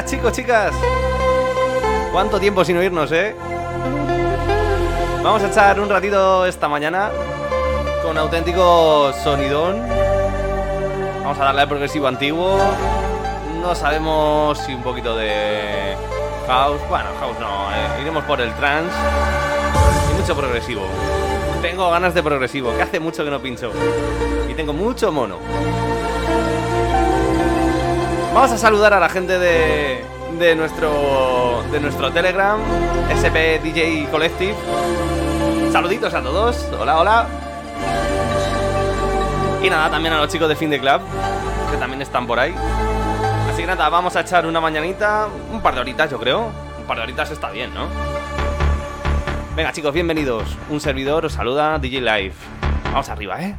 chicos, chicas. ¿Cuánto tiempo sin oírnos, eh? Vamos a echar un ratito esta mañana con auténtico sonidón. Vamos a darle al progresivo antiguo. No sabemos si un poquito de house. Bueno, house no, eh. iremos por el trance. Y mucho progresivo. Tengo ganas de progresivo, que hace mucho que no pincho. Y tengo mucho mono. Vamos a saludar a la gente de, de nuestro de nuestro Telegram, SP DJ Collective. Saluditos a todos. Hola, hola. Y nada, también a los chicos de Fin de Club, que también están por ahí. Así que nada, vamos a echar una mañanita, un par de horitas yo creo. Un par de horitas está bien, ¿no? Venga chicos, bienvenidos. Un servidor os saluda DJ Live. Vamos arriba, ¿eh?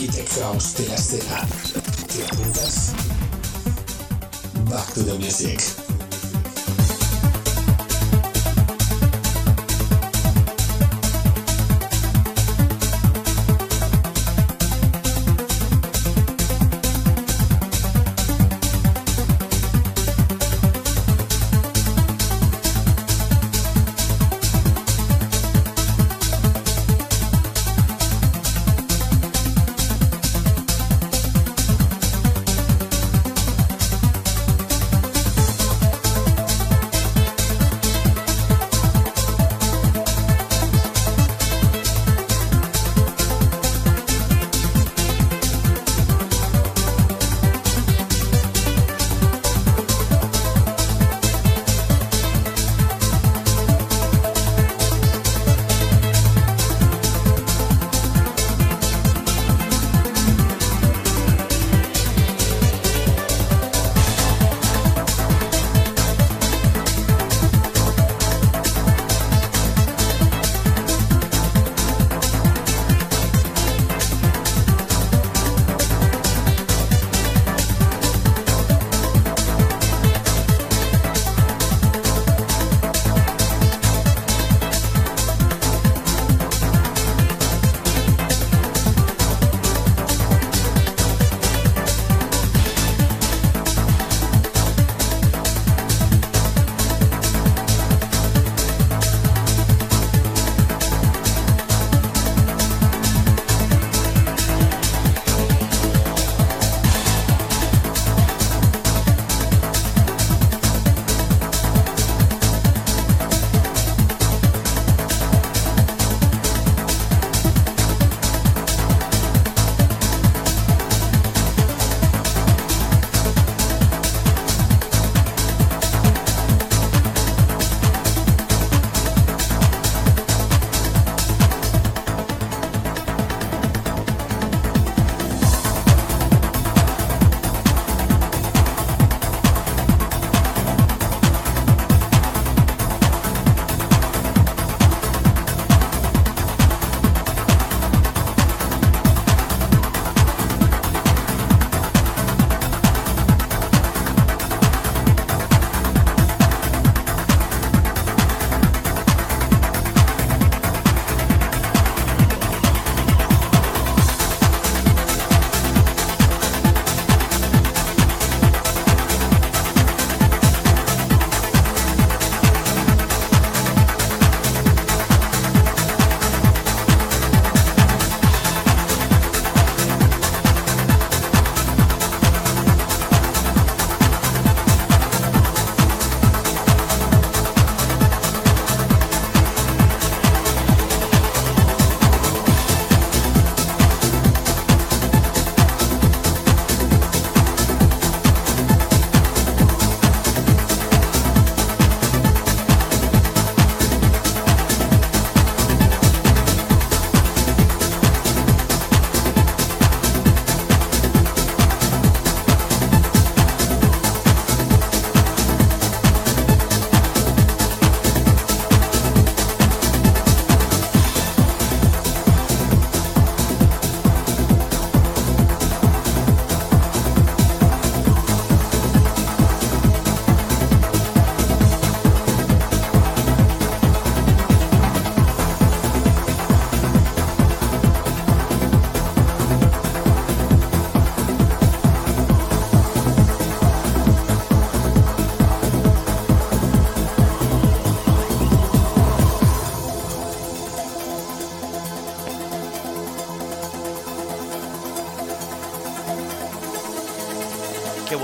Y de la escena. ¿Te? Back to the music.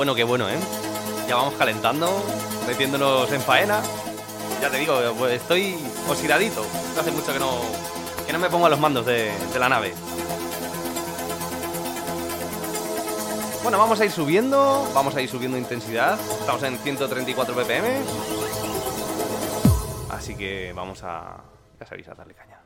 Bueno, qué bueno, ¿eh? Ya vamos calentando, metiéndonos en faena. Ya te digo, pues estoy oxidadito. Hace mucho que no, que no me pongo a los mandos de, de la nave. Bueno, vamos a ir subiendo, vamos a ir subiendo intensidad. Estamos en 134 ppm. Así que vamos a, ya sabéis, a darle caña.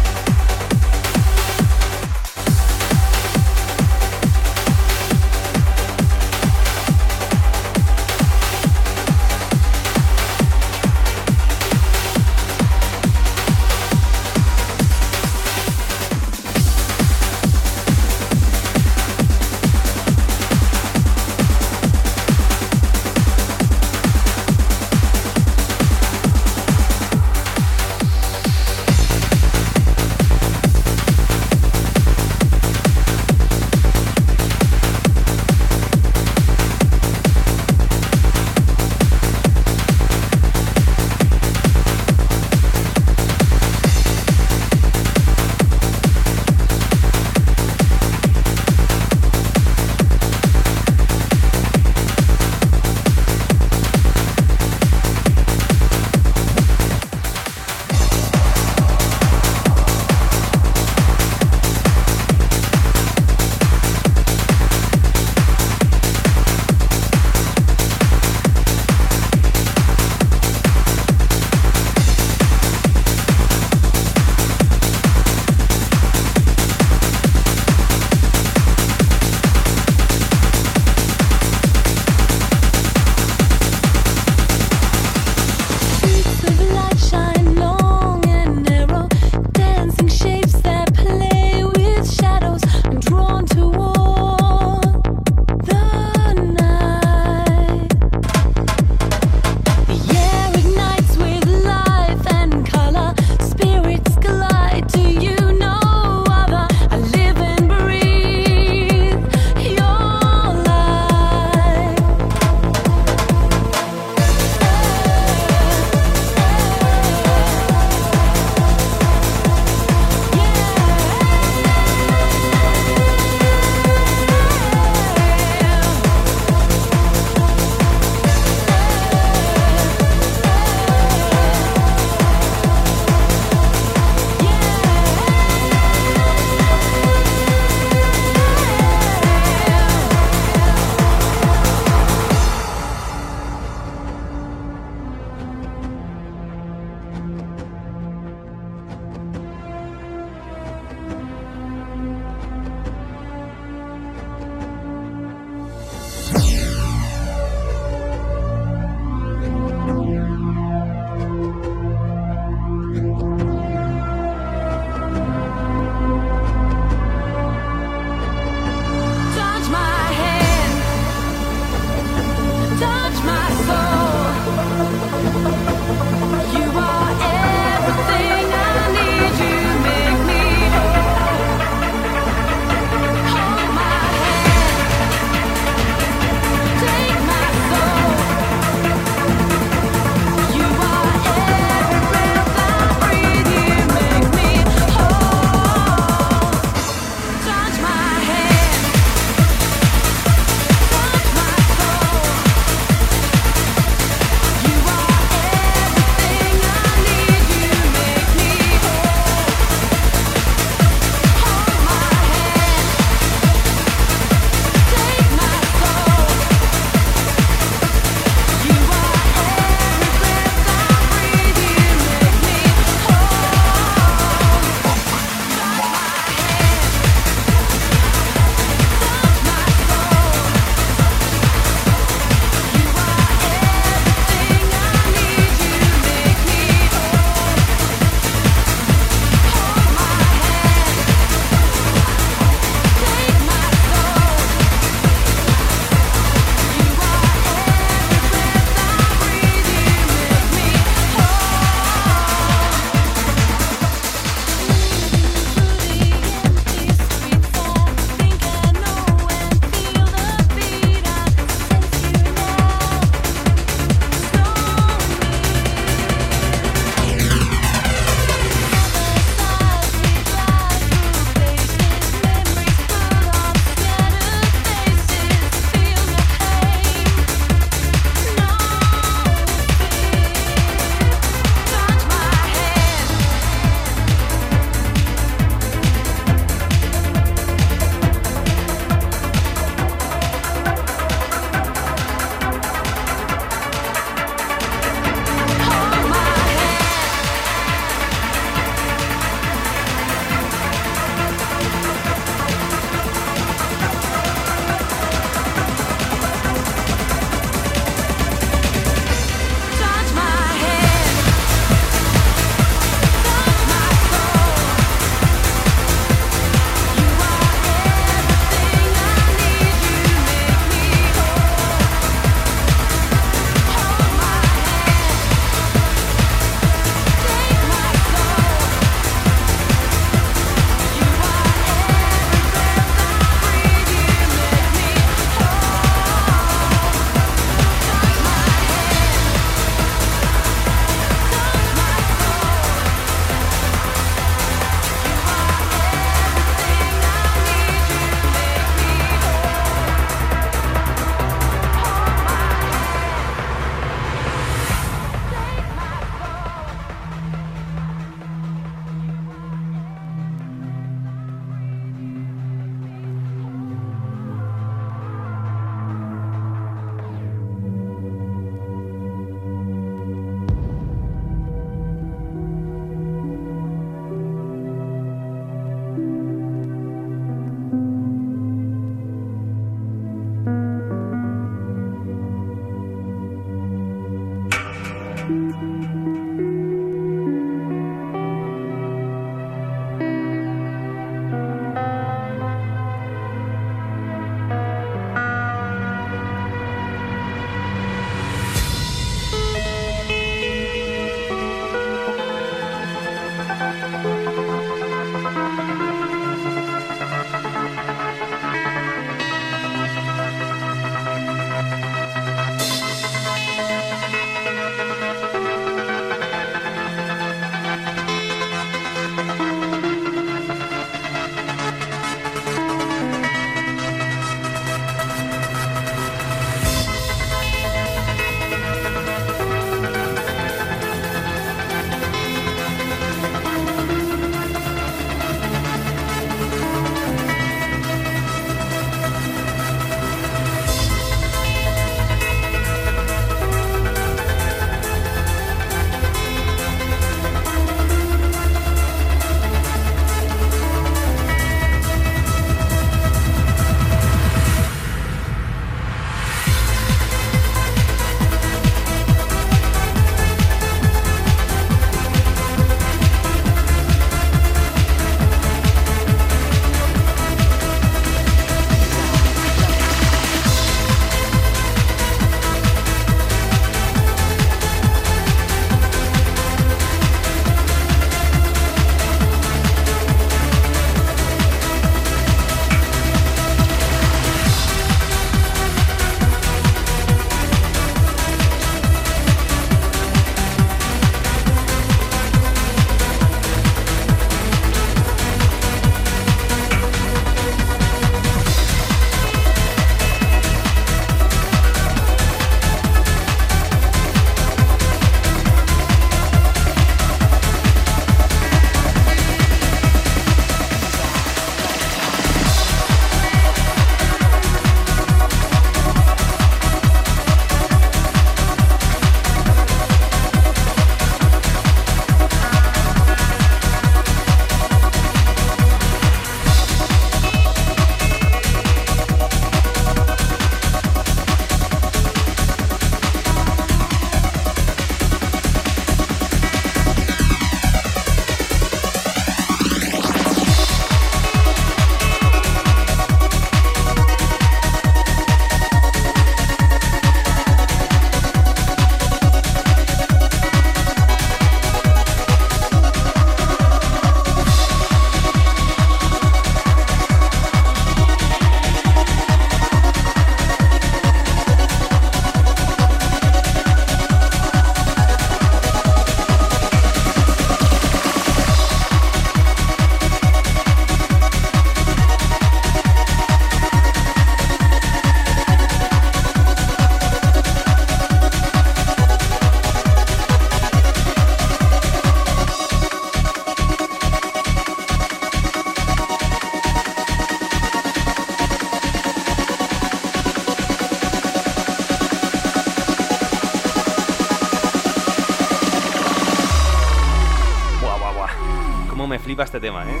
Este tema, ¿eh?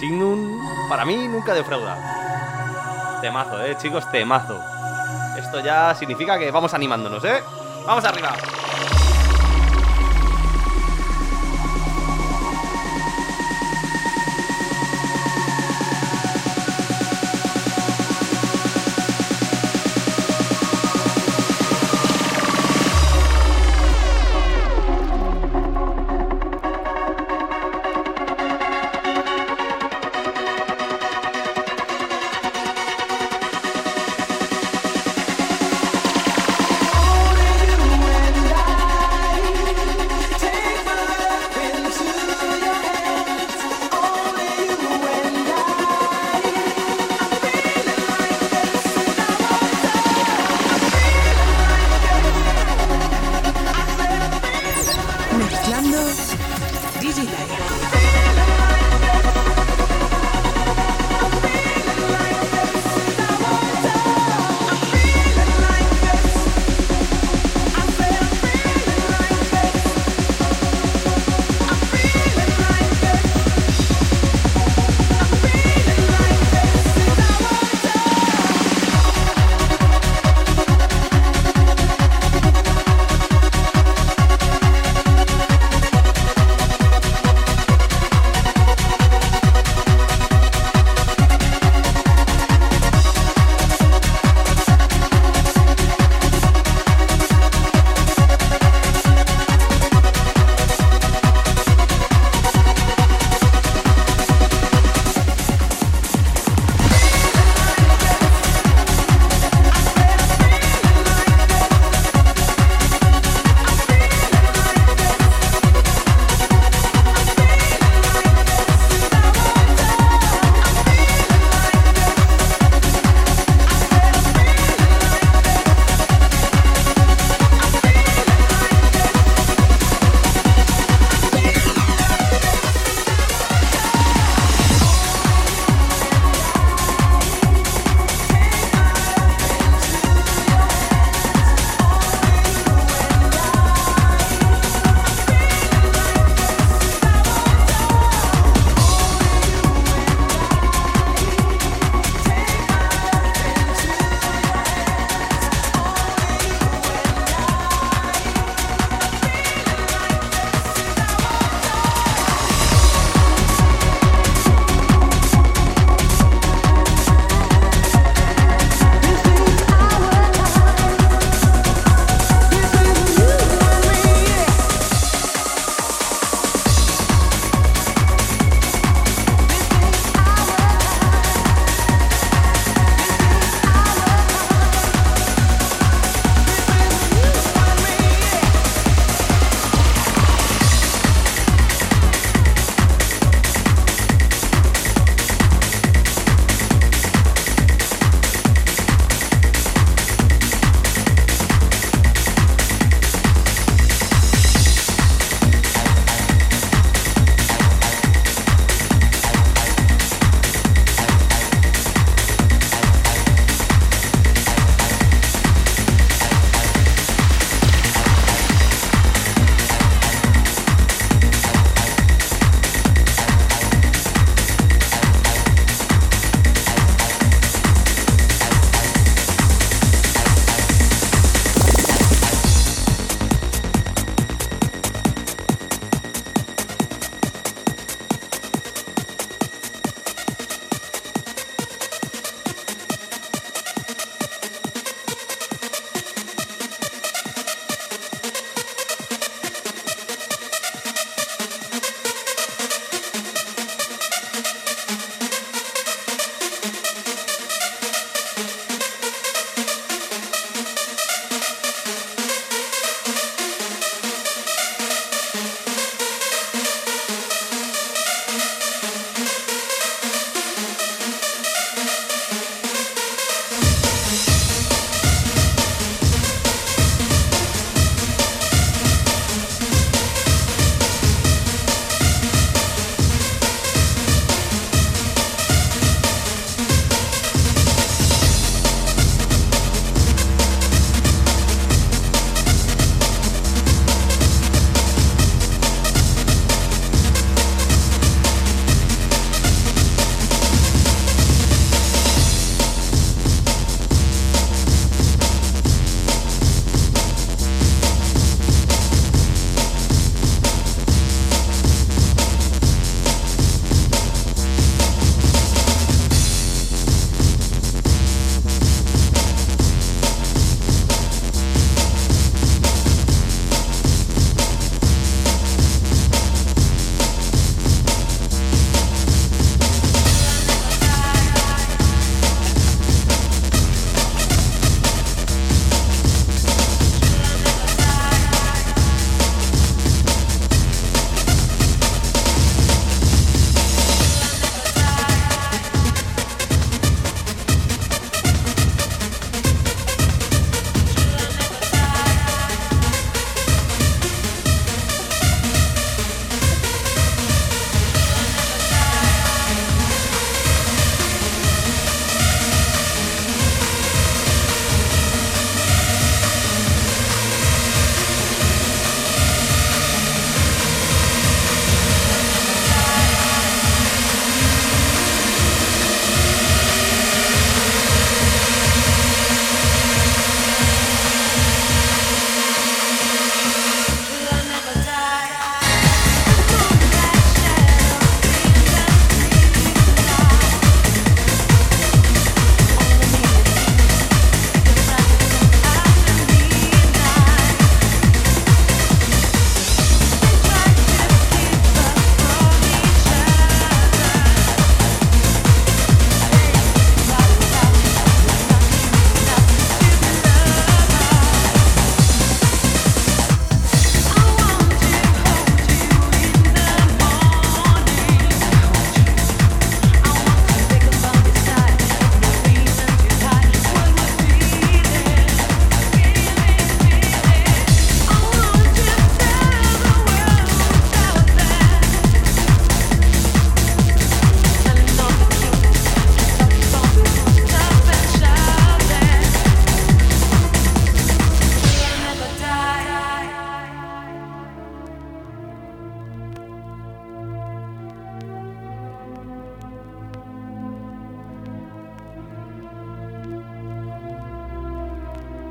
Signum, para mí, nunca defrauda. Temazo, ¿eh, chicos? Temazo. Esto ya significa que vamos animándonos, ¿eh? ¡Vamos arriba!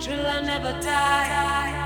True, I never die.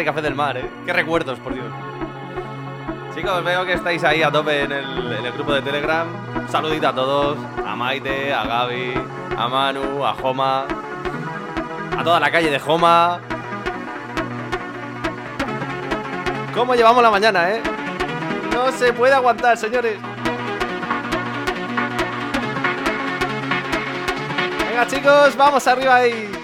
Este café del mar, ¿eh? Qué recuerdos, por Dios. Chicos, veo que estáis ahí a tope en el, en el grupo de Telegram. Un saludito a todos. A Maite, a Gaby, a Manu, a Joma. A toda la calle de Joma. ¿Cómo llevamos la mañana, eh? No se puede aguantar, señores. Venga, chicos, vamos arriba ahí.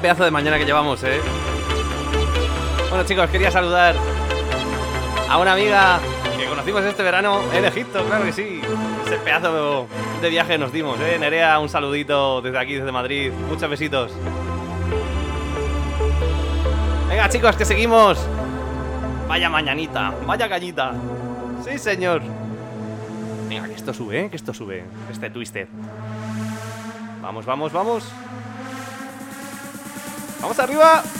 Pedazo de mañana que llevamos, ¿eh? Bueno, chicos, quería saludar a una amiga que conocimos este verano en Egipto, claro que sí. Ese pedazo de viaje nos dimos, ¿eh? Nerea, un saludito desde aquí, desde Madrid. Muchos besitos. Venga, chicos, que seguimos. Vaya mañanita, vaya cañita. Sí, señor. Venga, que esto sube, ¿eh? Que esto sube. Este twisted. Vamos, vamos, vamos. ¡Vamos arriba!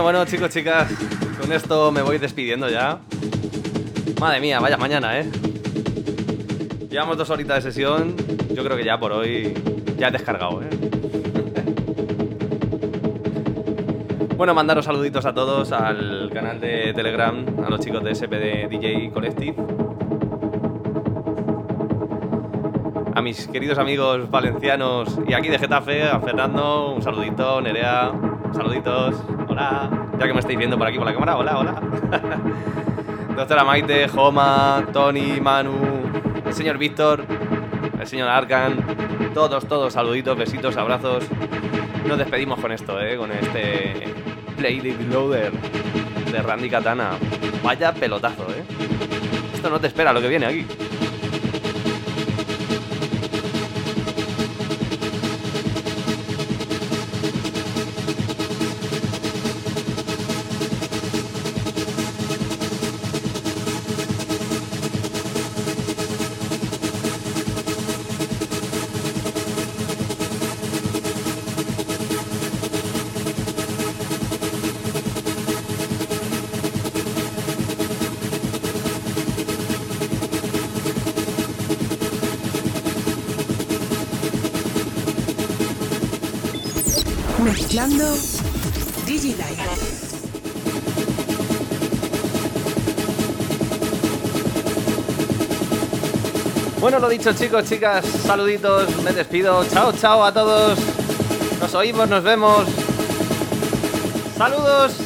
Bueno, bueno, chicos, chicas, con esto me voy despidiendo ya. Madre mía, vaya mañana, ¿eh? Llevamos dos horitas de sesión. Yo creo que ya por hoy ya he descargado, ¿eh? Bueno, mandaros saluditos a todos al canal de Telegram, a los chicos de SPD DJ Collective. A mis queridos amigos valencianos y aquí de Getafe, a Fernando, un saludito, Nerea, saluditos, hola, ya que me estáis viendo por aquí por la cámara, hola, hola. Doctora Maite, Joma, Tony, Manu, el señor Víctor, el señor Arkan, todos, todos, saluditos, besitos, abrazos. Nos despedimos con esto, ¿eh? con este Play Loader de Randy Katana. Vaya pelotazo, ¿eh? Esto no te espera lo que viene aquí. Lo dicho, chicos, chicas, saluditos, me despido. Chao, chao a todos. Nos oímos, nos vemos. Saludos.